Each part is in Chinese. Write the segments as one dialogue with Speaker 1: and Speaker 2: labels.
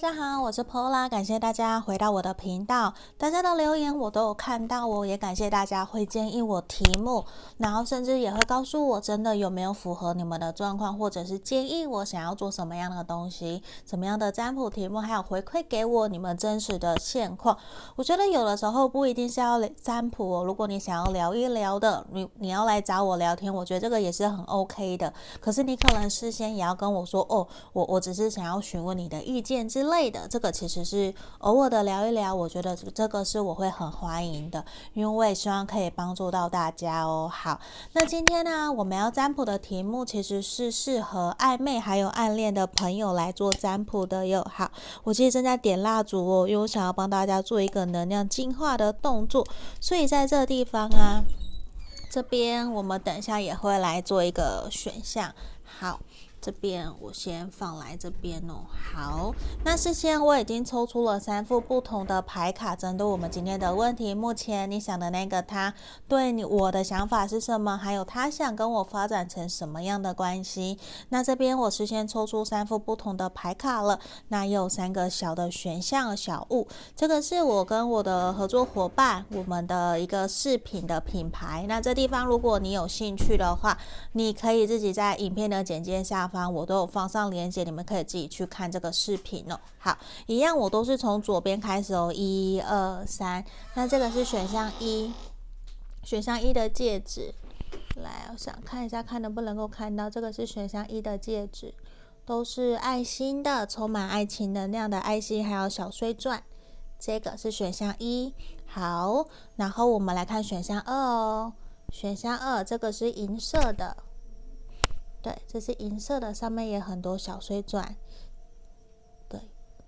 Speaker 1: 大家好，我是 Pola，感谢大家回到我的频道。大家的留言我都有看到哦，也感谢大家会建议我题目，然后甚至也会告诉我真的有没有符合你们的状况，或者是建议我想要做什么样的东西，什么样的占卜题目，还有回馈给我你们真实的现况。我觉得有的时候不一定是要占卜哦，如果你想要聊一聊的，你你要来找我聊天，我觉得这个也是很 OK 的。可是你可能事先也要跟我说哦，我我只是想要询问你的意见之类类的，这个其实是偶尔的聊一聊，我觉得这个是我会很欢迎的，因为我也希望可以帮助到大家哦。好，那今天呢，我们要占卜的题目其实是适合暧昧还有暗恋的朋友来做占卜的哟。好，我其实正在点蜡烛哦，因为我想要帮大家做一个能量净化的动作，所以在这个地方啊，这边我们等一下也会来做一个选项。好。这边我先放来这边哦。好，那事先我已经抽出了三副不同的牌卡，针对我们今天的问题。目前你想的那个他对你我的想法是什么？还有他想跟我发展成什么样的关系？那这边我事先抽出三副不同的牌卡了。那有三个小的选项小物，这个是我跟我的合作伙伴，我们的一个饰品的品牌。那这地方如果你有兴趣的话，你可以自己在影片的简介下。方我都有放上链接，你们可以自己去看这个视频哦。好，一样我都是从左边开始哦，一二三。那这个是选项一，选项一的戒指。来，我想看一下，看能不能够看到，这个是选项一的戒指，都是爱心的，充满爱情能量的爱心，还有小碎钻。这个是选项一。好，然后我们来看选项二哦，选项二这个是银色的。对，这是银色的，上面也很多小碎钻。对，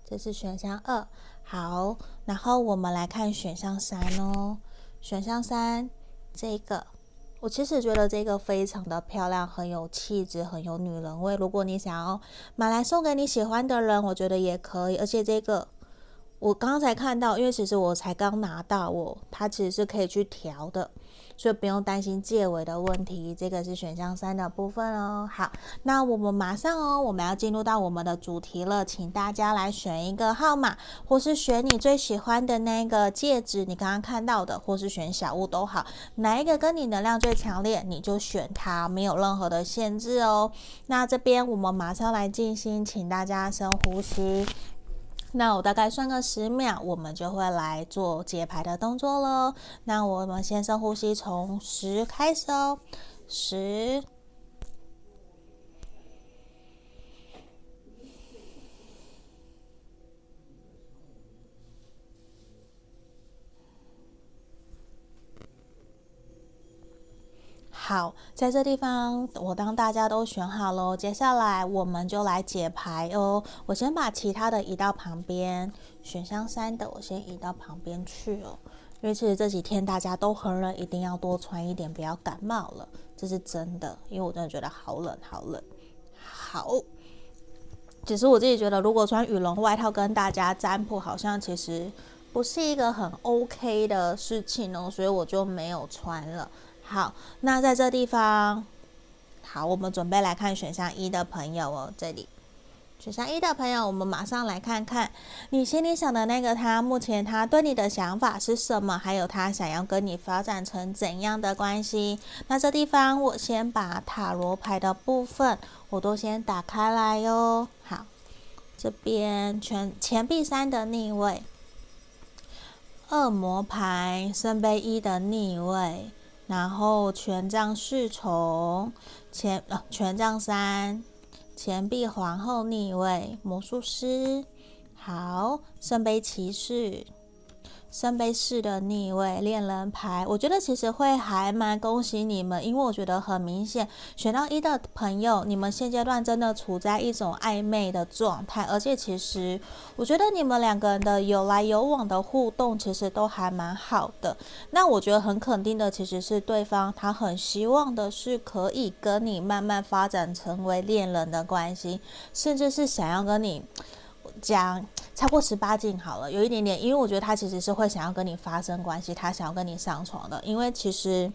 Speaker 1: 这是选项二。好，然后我们来看选项三哦。选项三，这个我其实觉得这个非常的漂亮，很有气质，很有女人味。如果你想要买来送给你喜欢的人，我觉得也可以。而且这个我刚才看到，因为其实我才刚拿到，我它其实是可以去调的。所以不用担心戒尾的问题，这个是选项三的部分哦。好，那我们马上哦，我们要进入到我们的主题了，请大家来选一个号码，或是选你最喜欢的那个戒指，你刚刚看到的，或是选小物都好，哪一个跟你能量最强烈，你就选它，没有任何的限制哦。那这边我们马上来进行，请大家深呼吸。那我大概算个十秒，我们就会来做解牌的动作喽。那我们先深呼吸，从十开始哦，十。好，在这地方，我当大家都选好了，接下来我们就来解牌哦。我先把其他的移到旁边，选项三的我先移到旁边去哦。因为其实这几天大家都很冷，一定要多穿一点，不要感冒了，这是真的。因为我真的觉得好冷，好冷。好，其实我自己觉得，如果穿羽绒外套跟大家占卜，好像其实不是一个很 OK 的事情哦，所以我就没有穿了。好，那在这地方，好，我们准备来看选项一的朋友哦。这里，选项一的朋友，我们马上来看看你心里想的那个他，目前他对你的想法是什么？还有他想要跟你发展成怎样的关系？那这地方，我先把塔罗牌的部分我都先打开来哟。好，这边全钱币三的逆位，恶魔牌圣杯一的逆位。然后权杖侍从，前呃权杖三，钱币皇后逆位，魔术师，好，圣杯骑士。圣杯四的逆位，恋人牌，我觉得其实会还蛮恭喜你们，因为我觉得很明显，选到一的朋友，你们现阶段真的处在一种暧昧的状态，而且其实我觉得你们两个人的有来有往的互动，其实都还蛮好的。那我觉得很肯定的，其实是对方他很希望的是可以跟你慢慢发展成为恋人的关系，甚至是想要跟你讲。超过十八禁好了，有一点点，因为我觉得他其实是会想要跟你发生关系，他想要跟你上床的，因为其实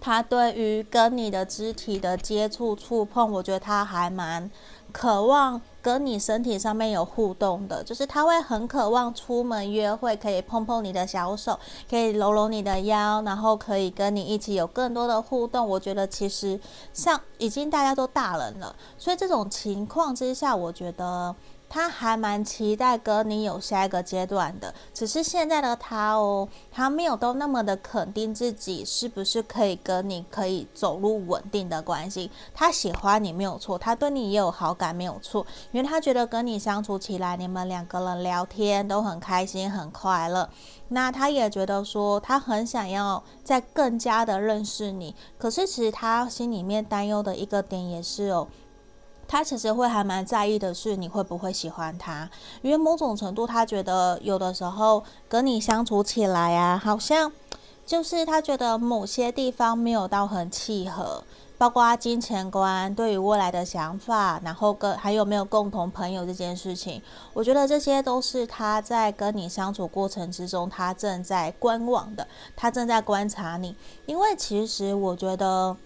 Speaker 1: 他对于跟你的肢体的接触触碰，我觉得他还蛮渴望跟你身体上面有互动的，就是他会很渴望出门约会，可以碰碰你的小手，可以搂搂你的腰，然后可以跟你一起有更多的互动。我觉得其实像已经大家都大人了，所以这种情况之下，我觉得。他还蛮期待跟你有下一个阶段的，只是现在的他哦，他没有都那么的肯定自己是不是可以跟你可以走入稳定的关系。他喜欢你没有错，他对你也有好感没有错，因为他觉得跟你相处起来，你们两个人聊天都很开心很快乐。那他也觉得说，他很想要再更加的认识你，可是其实他心里面担忧的一个点也是哦。他其实会还蛮在意的是你会不会喜欢他，因为某种程度他觉得有的时候跟你相处起来啊，好像就是他觉得某些地方没有到很契合，包括金钱观、对于未来的想法，然后跟还有没有共同朋友这件事情，我觉得这些都是他在跟你相处过程之中，他正在观望的，他正在观察你，因为其实我觉得。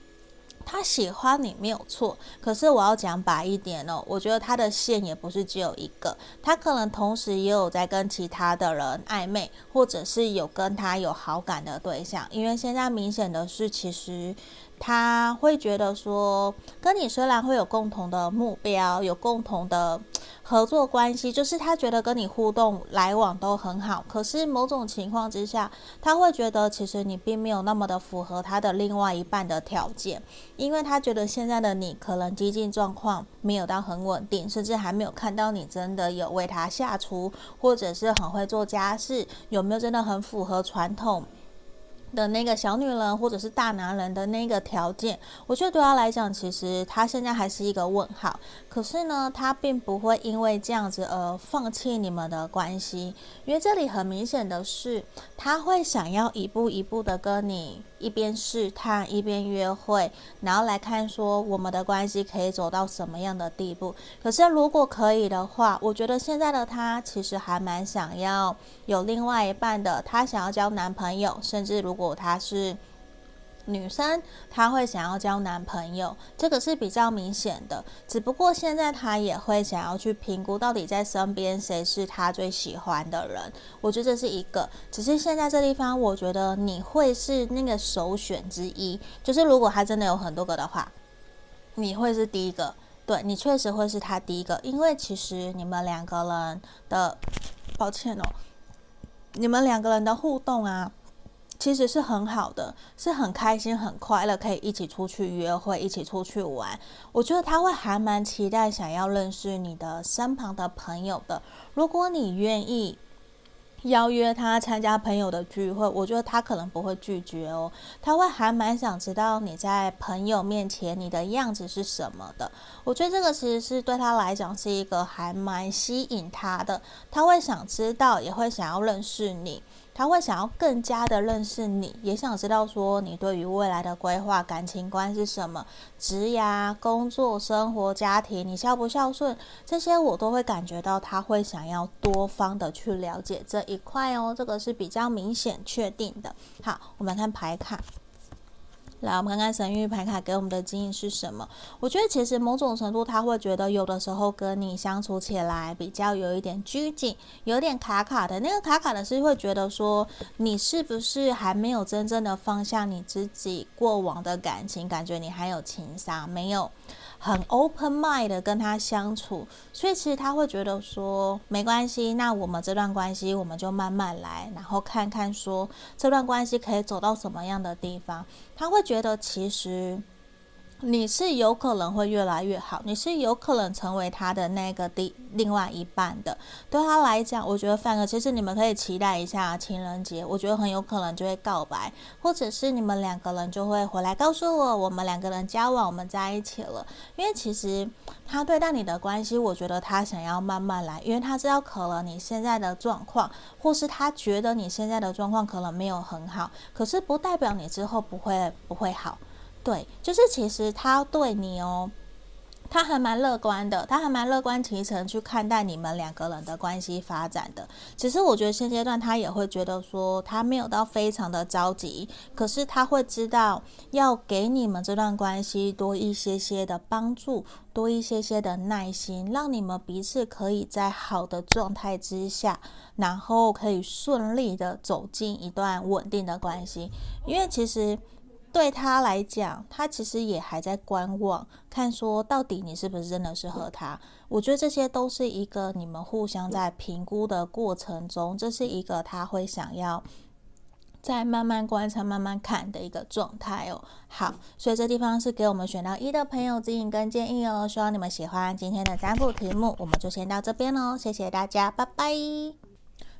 Speaker 1: 他喜欢你没有错，可是我要讲白一点哦，我觉得他的线也不是只有一个，他可能同时也有在跟其他的人暧昧，或者是有跟他有好感的对象，因为现在明显的是，其实。他会觉得说，跟你虽然会有共同的目标，有共同的合作关系，就是他觉得跟你互动来往都很好。可是某种情况之下，他会觉得其实你并没有那么的符合他的另外一半的条件，因为他觉得现在的你可能经济状况没有到很稳定，甚至还没有看到你真的有为他下厨，或者是很会做家事，有没有真的很符合传统。的那个小女人或者是大男人的那个条件，我觉得对他来讲，其实他现在还是一个问号。可是呢，他并不会因为这样子而放弃你们的关系，因为这里很明显的是，他会想要一步一步的跟你一边试探一边约会，然后来看说我们的关系可以走到什么样的地步。可是如果可以的话，我觉得现在的他其实还蛮想要有另外一半的，他想要交男朋友，甚至如。如果她是女生，她会想要交男朋友，这个是比较明显的。只不过现在她也会想要去评估，到底在身边谁是她最喜欢的人。我觉得这是一个。只是现在这地方，我觉得你会是那个首选之一。就是如果他真的有很多个的话，你会是第一个。对，你确实会是他第一个，因为其实你们两个人的，抱歉哦，你们两个人的互动啊。其实是很好的，是很开心、很快乐，可以一起出去约会，一起出去玩。我觉得他会还蛮期待想要认识你的身旁的朋友的。如果你愿意邀约他参加朋友的聚会，我觉得他可能不会拒绝哦。他会还蛮想知道你在朋友面前你的样子是什么的。我觉得这个其实是对他来讲是一个还蛮吸引他的。他会想知道，也会想要认识你。他会想要更加的认识你，也想知道说你对于未来的规划、感情观是什么，职涯、工作、生活、家庭，你孝不孝顺，这些我都会感觉到他会想要多方的去了解这一块哦，这个是比较明显确定的。好，我们看牌卡。来，我们看看神域牌卡给我们的经验是什么？我觉得其实某种程度他会觉得有的时候跟你相处起来比较有一点拘谨，有点卡卡的。那个卡卡的是会觉得说你是不是还没有真正的放下你自己过往的感情，感觉你还有情商，没有。很 open mind 的跟他相处，所以其实他会觉得说没关系，那我们这段关系我们就慢慢来，然后看看说这段关系可以走到什么样的地方。他会觉得其实。你是有可能会越来越好，你是有可能成为他的那个第另外一半的。对他来讲，我觉得反而其实你们可以期待一下情人节，我觉得很有可能就会告白，或者是你们两个人就会回来告诉我，我们两个人交往，我们在一起了。因为其实他对待你的关系，我觉得他想要慢慢来，因为他知道可能你现在的状况，或是他觉得你现在的状况可能没有很好，可是不代表你之后不会不会好。对，就是其实他对你哦，他还蛮乐观的，他还蛮乐观其成去看待你们两个人的关系发展的。只是我觉得现阶段他也会觉得说，他没有到非常的着急，可是他会知道要给你们这段关系多一些些的帮助，多一些些的耐心，让你们彼此可以在好的状态之下，然后可以顺利的走进一段稳定的关系。因为其实。对他来讲，他其实也还在观望，看说到底你是不是真的适合他。我觉得这些都是一个你们互相在评估的过程中，这是一个他会想要再慢慢观察、慢慢看的一个状态哦。好，所以这地方是给我们选到一的朋友指引跟建议哦。希望你们喜欢今天的占卜题目，我们就先到这边喽。谢谢大家，拜拜。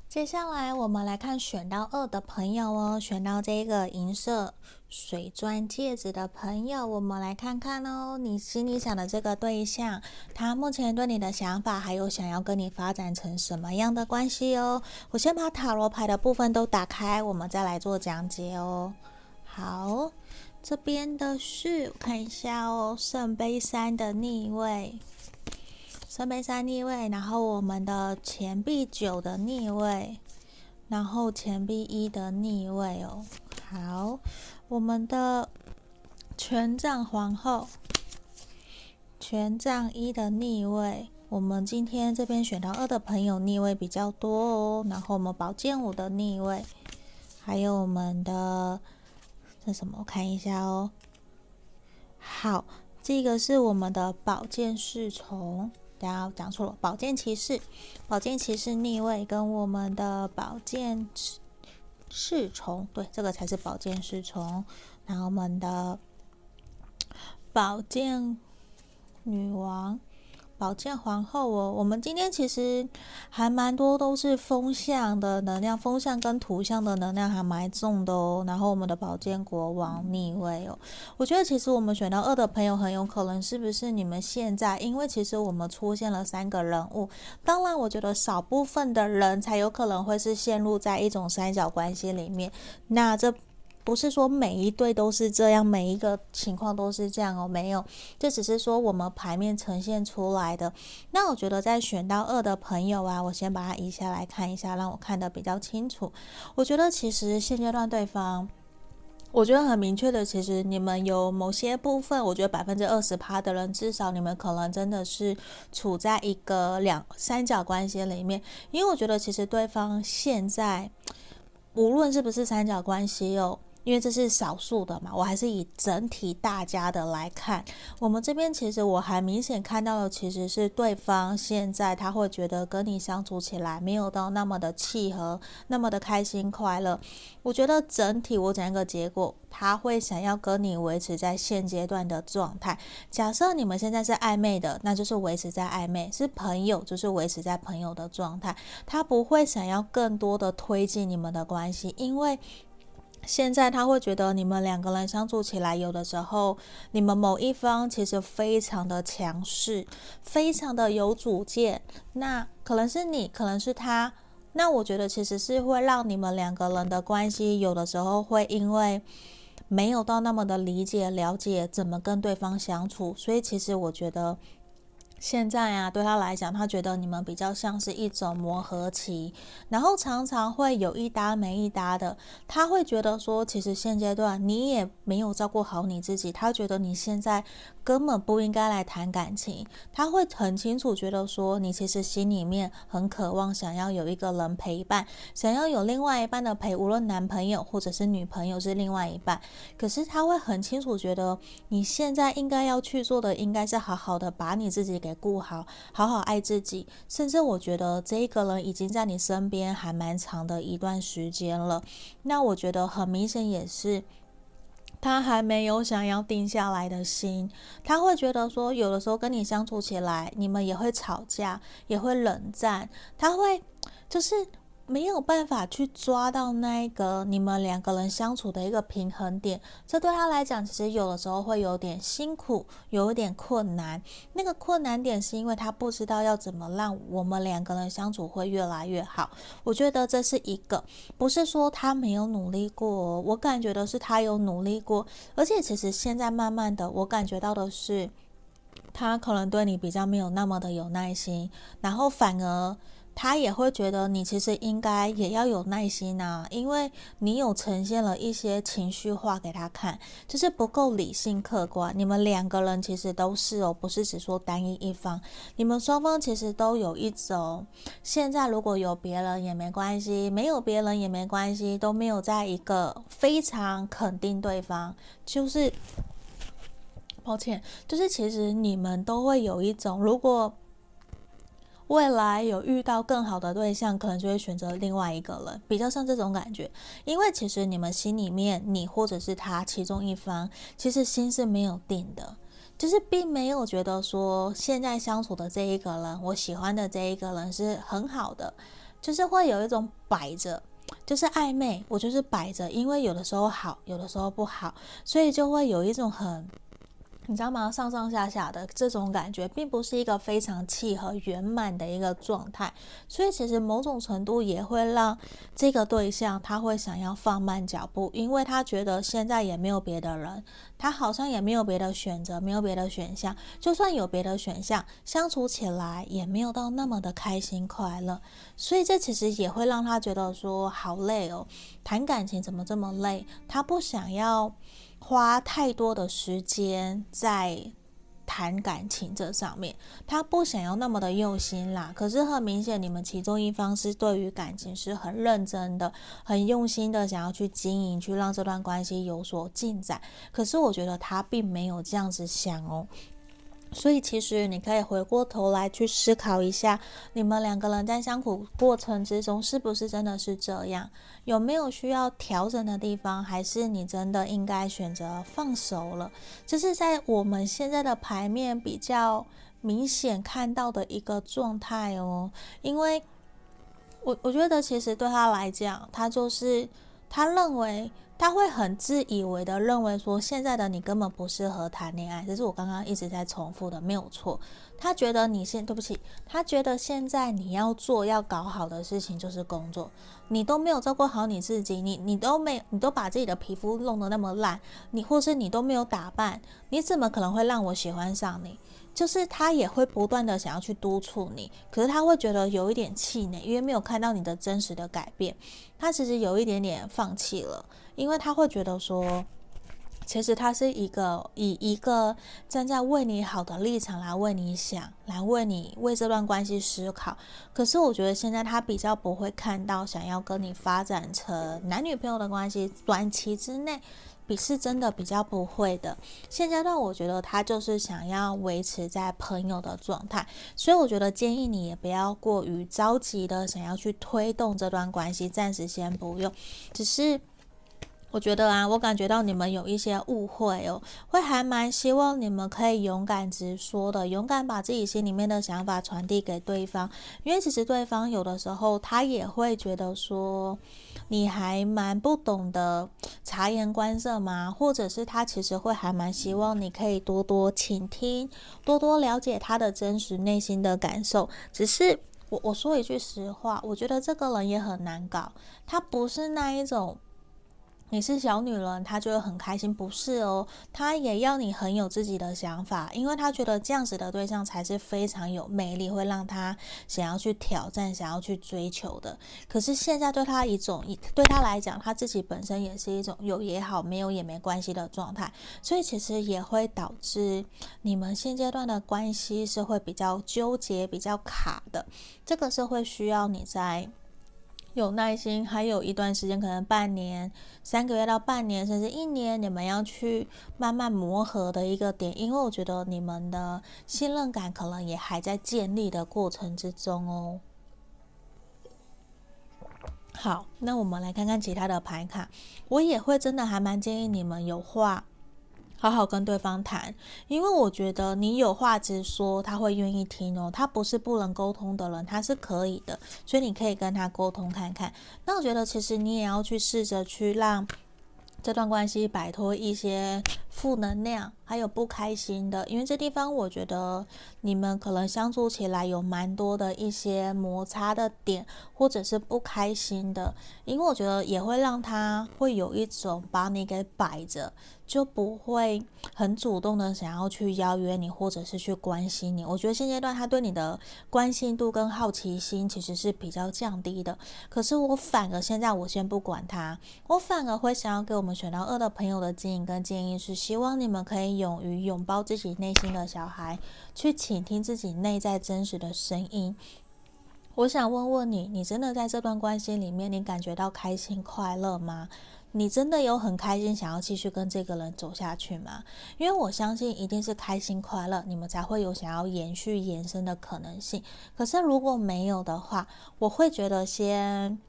Speaker 1: 接下来我们来看选到二的朋友哦，选到这个银色水钻戒指的朋友，我们来看看哦，你心里想的这个对象，他目前对你的想法，还有想要跟你发展成什么样的关系哦？我先把塔罗牌的部分都打开，我们再来做讲解哦。好，这边的是看一下哦，圣杯三的逆位。圣杯三逆位，然后我们的钱币九的逆位，然后钱币一的逆位哦。好，我们的权杖皇后，权杖一的逆位。我们今天这边选到二的朋友逆位比较多哦。然后我们宝剑五的逆位，还有我们的这什么？我看一下哦。好，这个是我们的宝剑侍从。大家讲错了，宝剑骑士，宝剑骑士逆位跟我们的宝剑侍从，对，这个才是宝剑侍从。然后我们的宝剑女王。宝剑皇后哦，我们今天其实还蛮多都是风象的能量，风象跟土象的能量还蛮重的哦。然后我们的宝剑国王逆位哦，我觉得其实我们选到二的朋友很有可能是不是你们现在，因为其实我们出现了三个人物，当然我觉得少部分的人才有可能会是陷入在一种三角关系里面，那这。不是说每一对都是这样，每一个情况都是这样哦，没有，这只是说我们牌面呈现出来的。那我觉得在选到二的朋友啊，我先把它移下来看一下，让我看得比较清楚。我觉得其实现阶段对方，我觉得很明确的，其实你们有某些部分，我觉得百分之二十趴的人，至少你们可能真的是处在一个两三角关系里面，因为我觉得其实对方现在无论是不是三角关系哦。因为这是少数的嘛，我还是以整体大家的来看。我们这边其实我还明显看到的，其实是对方现在他会觉得跟你相处起来没有到那么的契合，那么的开心快乐。我觉得整体我讲一个结果，他会想要跟你维持在现阶段的状态。假设你们现在是暧昧的，那就是维持在暧昧；是朋友，就是维持在朋友的状态。他不会想要更多的推进你们的关系，因为。现在他会觉得你们两个人相处起来，有的时候你们某一方其实非常的强势，非常的有主见。那可能是你，可能是他。那我觉得其实是会让你们两个人的关系，有的时候会因为没有到那么的理解、了解怎么跟对方相处，所以其实我觉得。现在啊，对他来讲，他觉得你们比较像是一种磨合期，然后常常会有一搭没一搭的。他会觉得说，其实现阶段你也没有照顾好你自己，他觉得你现在。根本不应该来谈感情，他会很清楚觉得说，你其实心里面很渴望想要有一个人陪伴，想要有另外一半的陪，无论男朋友或者是女朋友是另外一半。可是他会很清楚觉得，你现在应该要去做的，应该是好好的把你自己给顾好，好好爱自己。甚至我觉得这一个人已经在你身边还蛮长的一段时间了，那我觉得很明显也是。他还没有想要定下来的心，他会觉得说，有的时候跟你相处起来，你们也会吵架，也会冷战，他会就是。没有办法去抓到那个你们两个人相处的一个平衡点，这对他来讲，其实有的时候会有点辛苦，有一点困难。那个困难点是因为他不知道要怎么让我们两个人相处会越来越好。我觉得这是一个，不是说他没有努力过，我感觉的是他有努力过，而且其实现在慢慢的，我感觉到的是。他可能对你比较没有那么的有耐心，然后反而。他也会觉得你其实应该也要有耐心啊，因为你有呈现了一些情绪化给他看，就是不够理性客观。你们两个人其实都是哦，不是只说单一一方，你们双方其实都有一种，现在如果有别人也没关系，没有别人也没关系，都没有在一个非常肯定对方，就是抱歉，就是其实你们都会有一种如果。未来有遇到更好的对象，可能就会选择另外一个人，比较像这种感觉。因为其实你们心里面，你或者是他其中一方，其实心是没有定的，就是并没有觉得说现在相处的这一个人，我喜欢的这一个人是很好的，就是会有一种摆着，就是暧昧，我就是摆着，因为有的时候好，有的时候不好，所以就会有一种很。你知道吗？上上下下的这种感觉，并不是一个非常契合圆满的一个状态，所以其实某种程度也会让这个对象他会想要放慢脚步，因为他觉得现在也没有别的人，他好像也没有别的选择，没有别的选项，就算有别的选项，相处起来也没有到那么的开心快乐，所以这其实也会让他觉得说好累哦，谈感情怎么这么累？他不想要。花太多的时间在谈感情这上面，他不想要那么的用心啦。可是很明显，你们其中一方是对于感情是很认真的、很用心的，想要去经营，去让这段关系有所进展。可是我觉得他并没有这样子想哦。所以，其实你可以回过头来去思考一下，你们两个人在相处过程之中，是不是真的是这样？有没有需要调整的地方？还是你真的应该选择放手了？这是在我们现在的牌面比较明显看到的一个状态哦。因为我我觉得，其实对他来讲，他就是他认为。他会很自以为的认为说，现在的你根本不适合谈恋爱，这是我刚刚一直在重复的，没有错。他觉得你现，对不起，他觉得现在你要做要搞好的事情就是工作，你都没有照顾好你自己，你你都没，你都把自己的皮肤弄得那么烂，你或是你都没有打扮，你怎么可能会让我喜欢上你？就是他也会不断的想要去督促你，可是他会觉得有一点气馁，因为没有看到你的真实的改变，他其实有一点点放弃了。因为他会觉得说，其实他是一个以一个站在为你好的立场来为你想，来为你为这段关系思考。可是我觉得现在他比较不会看到想要跟你发展成男女朋友的关系，短期之内比是真的比较不会的。现阶段我觉得他就是想要维持在朋友的状态，所以我觉得建议你也不要过于着急的想要去推动这段关系，暂时先不用，只是。我觉得啊，我感觉到你们有一些误会哦，会还蛮希望你们可以勇敢直说的，勇敢把自己心里面的想法传递给对方，因为其实对方有的时候他也会觉得说你还蛮不懂得察言观色嘛，或者是他其实会还蛮希望你可以多多倾听，多多了解他的真实内心的感受。只是我我说一句实话，我觉得这个人也很难搞，他不是那一种。你是小女人，她就会很开心，不是哦？她也要你很有自己的想法，因为她觉得这样子的对象才是非常有魅力，会让她想要去挑战、想要去追求的。可是现在对她一种，对她来讲，她自己本身也是一种有也好，没有也没关系的状态，所以其实也会导致你们现阶段的关系是会比较纠结、比较卡的。这个是会需要你在。有耐心，还有一段时间，可能半年、三个月到半年，甚至一年，你们要去慢慢磨合的一个点，因为我觉得你们的信任感可能也还在建立的过程之中哦。好，那我们来看看其他的牌卡，我也会真的还蛮建议你们有话。好好跟对方谈，因为我觉得你有话直说，他会愿意听哦。他不是不能沟通的人，他是可以的，所以你可以跟他沟通看看。那我觉得其实你也要去试着去让这段关系摆脱一些负能量，还有不开心的，因为这地方我觉得你们可能相处起来有蛮多的一些摩擦的点，或者是不开心的，因为我觉得也会让他会有一种把你给摆着。就不会很主动的想要去邀约你，或者是去关心你。我觉得现阶段他对你的关心度跟好奇心其实是比较降低的。可是我反而现在我先不管他，我反而会想要给我们选到二的朋友的建议跟建议是，希望你们可以勇于拥抱自己内心的小孩，去倾听自己内在真实的声音。我想问问你，你真的在这段关系里面，你感觉到开心快乐吗？你真的有很开心想要继续跟这个人走下去吗？因为我相信一定是开心快乐，你们才会有想要延续延伸的可能性。可是如果没有的话，我会觉得先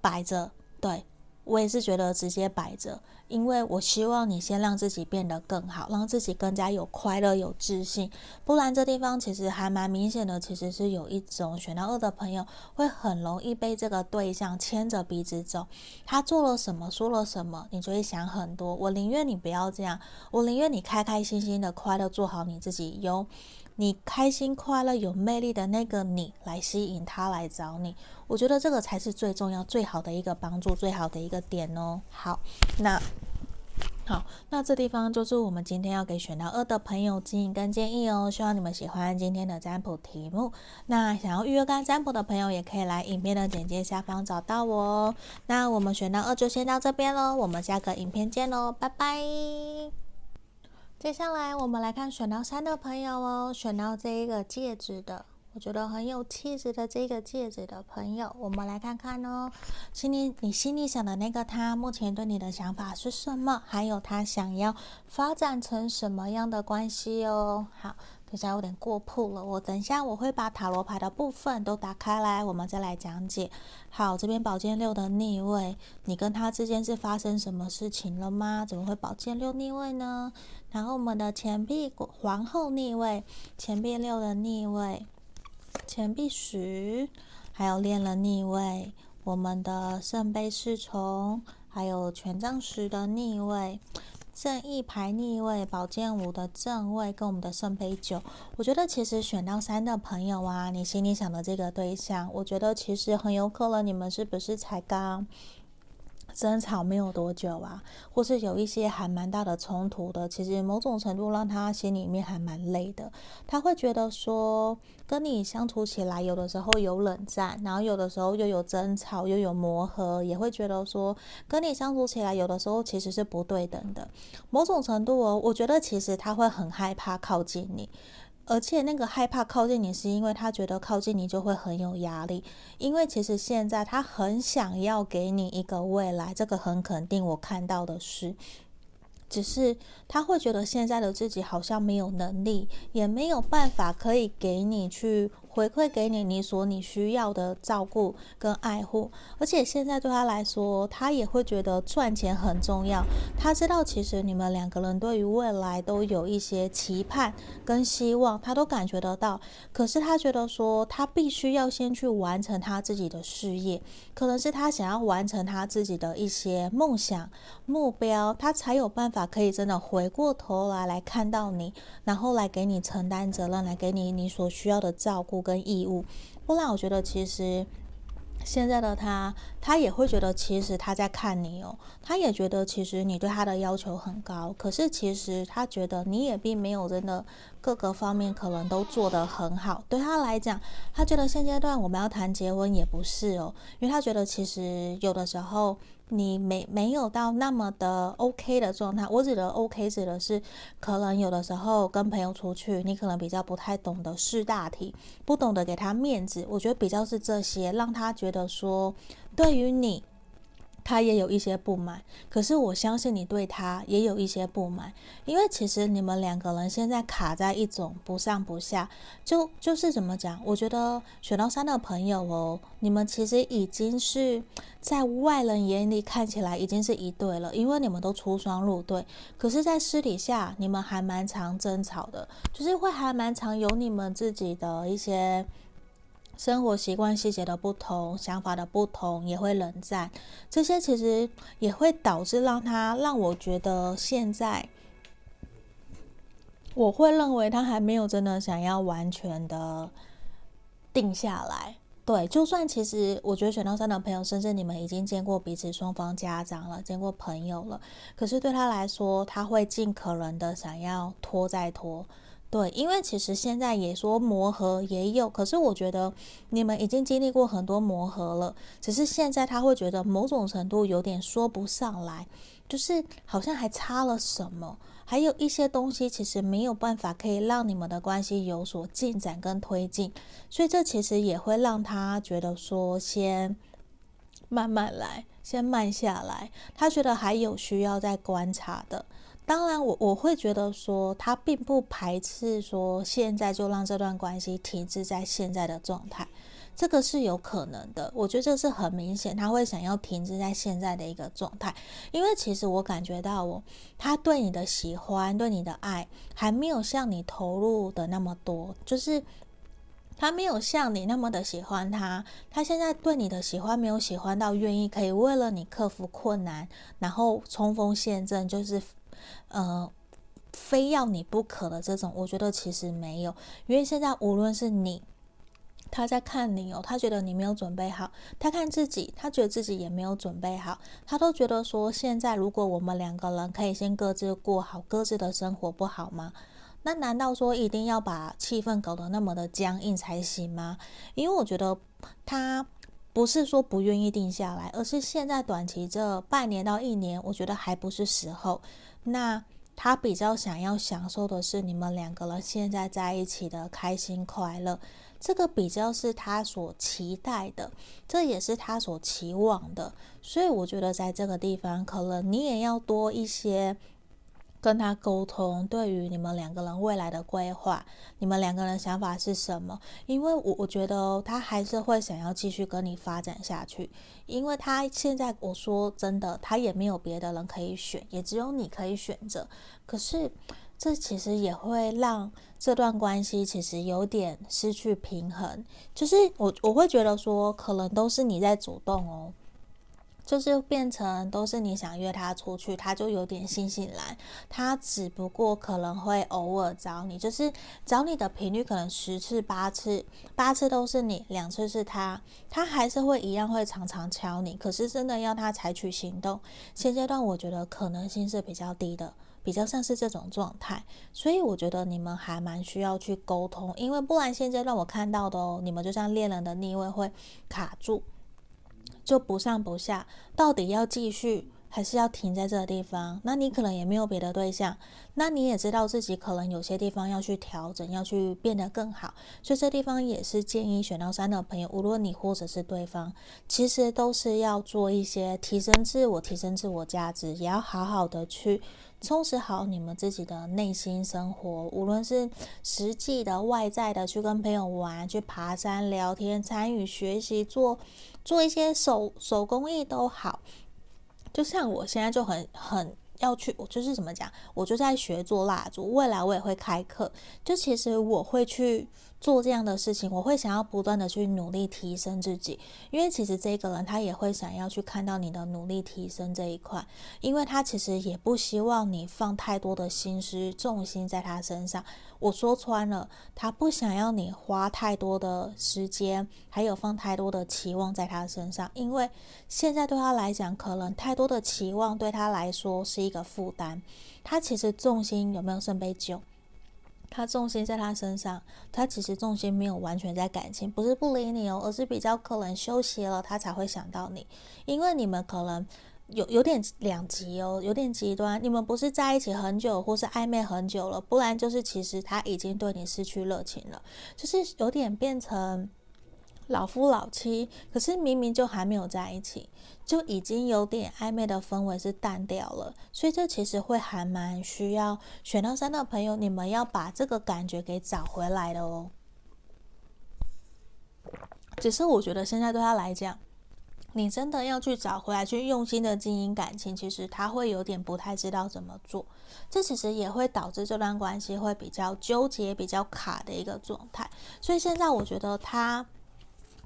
Speaker 1: 摆着，对。我也是觉得直接摆着，因为我希望你先让自己变得更好，让自己更加有快乐、有自信。不然这地方其实还蛮明显的，其实是有一种选到二的朋友会很容易被这个对象牵着鼻子走。他做了什么，说了什么，你就会想很多。我宁愿你不要这样，我宁愿你开开心心的快乐做好你自己，有你开心快乐、有魅力的那个你来吸引他来找你。我觉得这个才是最重要、最好的一个帮助、最好的一个点哦。好，那好，那这地方就是我们今天要给选到二的朋友指引跟建议哦。希望你们喜欢今天的占卜题目。那想要预约跟占卜的朋友，也可以来影片的简介下方找到我哦。那我们选到二就先到这边喽，我们下个影片见喽，拜拜。接下来我们来看选到三的朋友哦，选到这一个戒指的。我觉得很有气质的这个戒指的朋友，我们来看看哦。心里你心里想的那个他，目前对你的想法是什么？还有他想要发展成什么样的关系哦？好，等下有点过曝了，我等一下我会把塔罗牌的部分都打开来，我们再来讲解。好，这边宝剑六的逆位，你跟他之间是发生什么事情了吗？怎么会宝剑六逆位呢？然后我们的钱币皇后逆位，钱币六的逆位。钱币十，还有恋人逆位，我们的圣杯侍从，还有权杖十的逆位，正义牌逆位，宝剑五的正位，跟我们的圣杯九。我觉得其实选到三的朋友啊，你心里想的这个对象，我觉得其实很有可能你们是不是才刚争吵没有多久啊，或是有一些还蛮大的冲突的，其实某种程度让他心里面还蛮累的。他会觉得说，跟你相处起来，有的时候有冷战，然后有的时候又有争吵，又有磨合，也会觉得说，跟你相处起来，有的时候其实是不对等的。某种程度哦，我觉得其实他会很害怕靠近你。而且那个害怕靠近你，是因为他觉得靠近你就会很有压力。因为其实现在他很想要给你一个未来，这个很肯定。我看到的是。只是他会觉得现在的自己好像没有能力，也没有办法可以给你去回馈给你你所你需要的照顾跟爱护。而且现在对他来说，他也会觉得赚钱很重要。他知道其实你们两个人对于未来都有一些期盼跟希望，他都感觉得到。可是他觉得说，他必须要先去完成他自己的事业，可能是他想要完成他自己的一些梦想目标，他才有办法。可以真的回过头来来看到你，然后来给你承担责任，来给你你所需要的照顾跟义务。不然，我觉得其实现在的他，他也会觉得其实他在看你哦，他也觉得其实你对他的要求很高，可是其实他觉得你也并没有真的各个方面可能都做得很好。对他来讲，他觉得现阶段我们要谈结婚也不是哦，因为他觉得其实有的时候。你没没有到那么的 OK 的状态，我指的 OK 指的是，可能有的时候跟朋友出去，你可能比较不太懂得识大体，不懂得给他面子，我觉得比较是这些，让他觉得说，对于你。他也有一些不满，可是我相信你对他也有一些不满，因为其实你们两个人现在卡在一种不上不下，就就是怎么讲？我觉得选到三的朋友哦，你们其实已经是在外人眼里看起来已经是一对了，因为你们都出双入对，可是，在私底下你们还蛮常争吵的，就是会还蛮常有你们自己的一些。生活习惯细节的不同，想法的不同，也会冷战。这些其实也会导致让他让我觉得现在，我会认为他还没有真的想要完全的定下来。对，就算其实我觉得选到三的朋友，甚至你们已经见过彼此双方家长了，见过朋友了，可是对他来说，他会尽可能的想要拖再拖。对，因为其实现在也说磨合也有，可是我觉得你们已经经历过很多磨合了，只是现在他会觉得某种程度有点说不上来，就是好像还差了什么，还有一些东西其实没有办法可以让你们的关系有所进展跟推进，所以这其实也会让他觉得说先慢慢来，先慢下来，他觉得还有需要再观察的。当然我，我会觉得说，他并不排斥说现在就让这段关系停滞在现在的状态，这个是有可能的。我觉得这是很明显，他会想要停滞在现在的一个状态，因为其实我感觉到哦，他对你的喜欢、对你的爱还没有像你投入的那么多，就是他没有像你那么的喜欢他。他现在对你的喜欢没有喜欢到愿意可以为了你克服困难，然后冲锋陷阵，就是。呃，非要你不可的这种，我觉得其实没有，因为现在无论是你，他在看你哦，他觉得你没有准备好；他看自己，他觉得自己也没有准备好。他都觉得说，现在如果我们两个人可以先各自过好各自的生活，不好吗？那难道说一定要把气氛搞得那么的僵硬才行吗？因为我觉得他不是说不愿意定下来，而是现在短期这半年到一年，我觉得还不是时候。那他比较想要享受的是你们两个人现在在一起的开心快乐，这个比较是他所期待的，这也是他所期望的。所以我觉得在这个地方，可能你也要多一些。跟他沟通，对于你们两个人未来的规划，你们两个人想法是什么？因为我我觉得他还是会想要继续跟你发展下去，因为他现在我说真的，他也没有别的人可以选，也只有你可以选择。可是这其实也会让这段关系其实有点失去平衡，就是我我会觉得说，可能都是你在主动哦。就是变成都是你想约他出去，他就有点悻悻来。他只不过可能会偶尔找你，就是找你的频率可能十次八次，八次都是你，两次是他，他还是会一样会常常敲你。可是真的要他采取行动，现阶段我觉得可能性是比较低的，比较像是这种状态。所以我觉得你们还蛮需要去沟通，因为不然现阶段我看到的哦，你们就像恋人的逆位会卡住。就不上不下，到底要继续还是要停在这个地方？那你可能也没有别的对象，那你也知道自己可能有些地方要去调整，要去变得更好。所以这地方也是建议选到三的朋友，无论你或者是对方，其实都是要做一些提升自我、提升自我价值，也要好好的去充实好你们自己的内心生活。无论是实际的、外在的，去跟朋友玩、去爬山、聊天、参与学习、做。做一些手手工艺都好，就像我现在就很很要去，我就是怎么讲，我就在学做蜡烛，未来我也会开课，就其实我会去。做这样的事情，我会想要不断的去努力提升自己，因为其实这个人他也会想要去看到你的努力提升这一块，因为他其实也不希望你放太多的心思重心在他身上。我说穿了，他不想要你花太多的时间，还有放太多的期望在他身上，因为现在对他来讲，可能太多的期望对他来说是一个负担。他其实重心有没有圣杯九？他重心在他身上，他其实重心没有完全在感情，不是不理你哦，而是比较可能休息了，他才会想到你，因为你们可能有有点两极哦，有点极端，你们不是在一起很久，或是暧昧很久了，不然就是其实他已经对你失去热情了，就是有点变成。老夫老妻，可是明明就还没有在一起，就已经有点暧昧的氛围是淡掉了，所以这其实会还蛮需要选到三的朋友，你们要把这个感觉给找回来的哦。只是我觉得现在对他来讲，你真的要去找回来，去用心的经营感情，其实他会有点不太知道怎么做，这其实也会导致这段关系会比较纠结、比较卡的一个状态。所以现在我觉得他。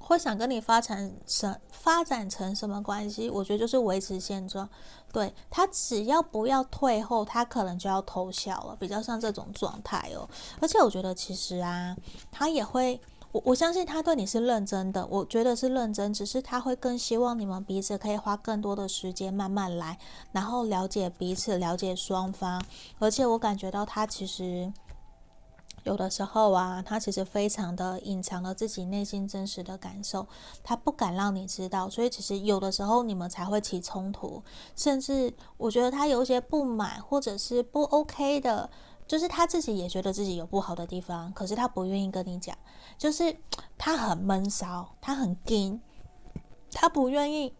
Speaker 1: 会想跟你发展什发展成什么关系？我觉得就是维持现状。对，他只要不要退后，他可能就要偷笑了，比较像这种状态哦。而且我觉得其实啊，他也会，我我相信他对你是认真的，我觉得是认真，只是他会更希望你们彼此可以花更多的时间慢慢来，然后了解彼此，了解双方。而且我感觉到他其实有的时候啊，他其实非常的隐藏了自己内心真实的感受，他不敢让你知道，所以其实有的时候你们才会起冲突，甚至我觉得他有一些不满或者是不 OK 的。就是他自己也觉得自己有不好的地方，可是他不愿意跟你讲，就是他很闷骚，他很硬，他不愿意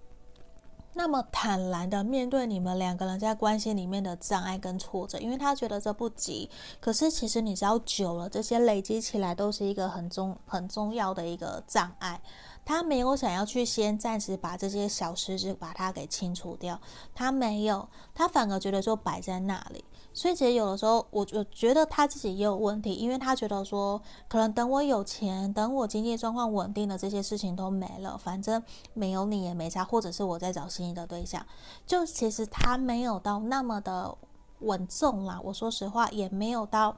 Speaker 1: 那么坦然的面对你们两个人在关系里面的障碍跟挫折，因为他觉得这不急。可是其实你只要久了，这些累积起来都是一个很重很重要的一个障碍。他没有想要去先暂时把这些小石子把它给清除掉，他没有，他反而觉得就摆在那里。所以其实有的时候，我我觉得他自己也有问题，因为他觉得说，可能等我有钱，等我经济状况稳定了，这些事情都没了，反正没有你也没差，或者是我在找心仪的对象，就其实他没有到那么的稳重啦。我说实话，也没有到。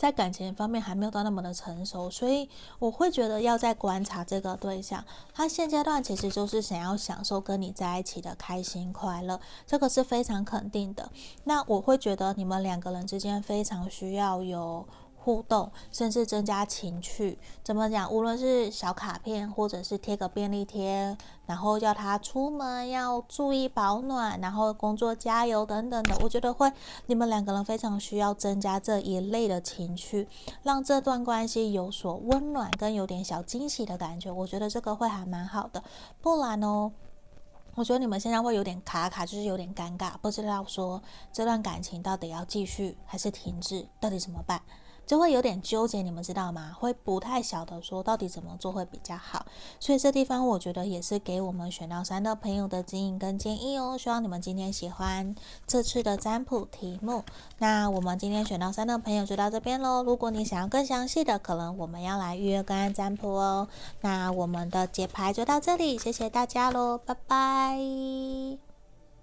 Speaker 1: 在感情方面还没有到那么的成熟，所以我会觉得要再观察这个对象。他现阶段其实就是想要享受跟你在一起的开心快乐，这个是非常肯定的。那我会觉得你们两个人之间非常需要有。互动，甚至增加情趣。怎么讲？无论是小卡片，或者是贴个便利贴，然后叫他出门要注意保暖，然后工作加油等等的，我觉得会，你们两个人非常需要增加这一类的情趣，让这段关系有所温暖跟有点小惊喜的感觉。我觉得这个会还蛮好的。不然哦，我觉得你们现在会有点卡卡，就是有点尴尬，不知道说这段感情到底要继续还是停滞，到底怎么办？就会有点纠结，你们知道吗？会不太晓得说到底怎么做会比较好，所以这地方我觉得也是给我们选到三的朋友的指引跟建议哦。希望你们今天喜欢这次的占卜题目。那我们今天选到三的朋友就到这边喽。如果你想要更详细的，可能我们要来预约个案占卜哦。那我们的解牌就到这里，谢谢大家喽，拜拜。